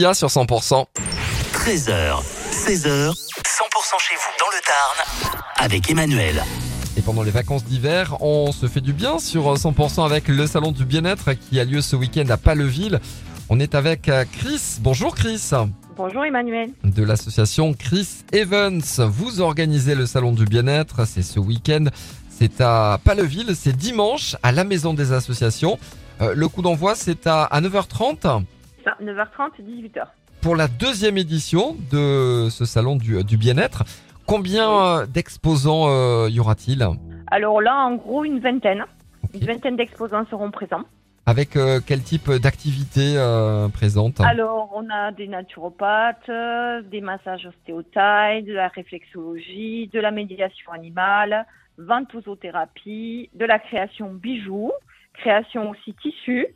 Il y a sur 100%. 13h, 16h, 100% chez vous dans le Tarn avec Emmanuel. Et pendant les vacances d'hiver, on se fait du bien sur 100% avec le salon du bien-être qui a lieu ce week-end à Paleville. On est avec euh, Chris. Bonjour Chris. Bonjour Emmanuel. De l'association Chris Evans. Vous organisez le salon du bien-être. C'est ce week-end. C'est à Paleville. C'est dimanche à la maison des associations. Euh, le coup d'envoi, c'est à, à 9h30 Ça, 9h30, 18h. pour la deuxième édition de ce salon du, du bien-être. Combien euh, d'exposants euh, y aura-t-il? Alors là, en gros, une vingtaine. Une vingtaine d'exposants seront présents. Avec euh, quel type d'activité euh, présente? Alors, on a des naturopathes, euh, des massages ostéotailles, de la réflexologie, de la médiation animale, ventousothérapie, de la création bijoux, création aussi tissu,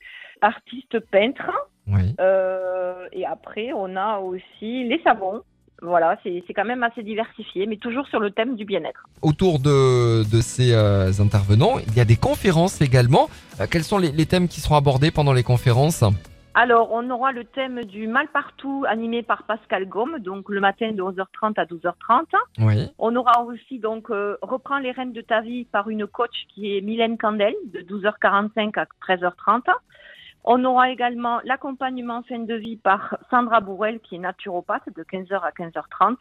artiste peintre. Oui. euh, et après, on a aussi les savons. Voilà, c'est quand même assez diversifié, mais toujours sur le thème du bien-être. Autour de, de ces euh, intervenants, il y a des conférences également. Euh, quels sont les, les thèmes qui seront abordés pendant les conférences? Alors, on aura le thème du mal partout animé par Pascal Gomme, donc le matin de 11h30 à 12h30. Oui. On aura aussi donc euh, Reprends les rênes de ta vie par une coach qui est Mylène Candel de 12h45 à 13h30. On aura également l'accompagnement fin de vie par Sandra Bourrel qui est naturopathe de 15h à 15h30.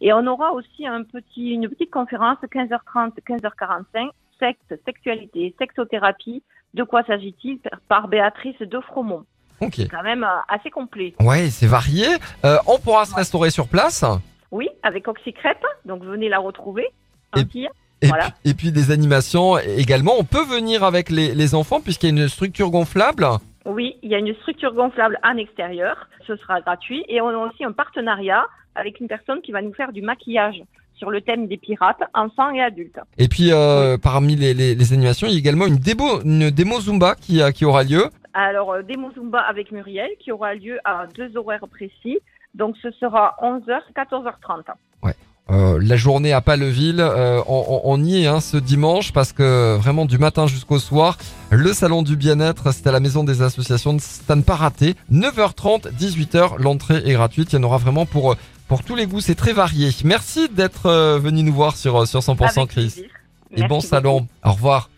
Et on aura aussi un petit, une petite conférence 15h30, 15h45, sexe, sexualité, sexothérapie. De quoi s'agit-il par Béatrice de Fromont. Ok. C'est quand même euh, assez complet. Ouais, c'est varié. Euh, on pourra se restaurer sur place. Oui, avec Oxycrêpe, donc venez la retrouver. Et-. Et, Voilà. puis, et puis des animations également. On peut venir avec les, les enfants puisqu'il y a une structure gonflable. Oui, il y a une structure gonflable en extérieur, ce sera gratuit. Et on a aussi un partenariat avec une personne qui va nous faire du maquillage sur le thème des pirates, enfants et adultes. Et puis euh, parmi les, les- les animations, il y a également une démo, une démo Zumba qui, a- qui aura lieu. Alors, euh, démo Zumba avec Muriel qui aura lieu à deux horaires précis. Donc, ce sera 11h, 14h30. Euh, la journée à Paleville, euh, on, y est hein, ce dimanche parce que vraiment du matin jusqu'au soir, le salon du bien-être, c'est à la maison des associations, c'est à ne pas rater. 9h30, 18h, l'entrée est gratuite, il y en aura vraiment pour, pour tous les goûts, c'est très varié. Merci d'être euh, venu nous voir sur, sur 100% Avec Chris. plaisir. Et bon salon, au revoir.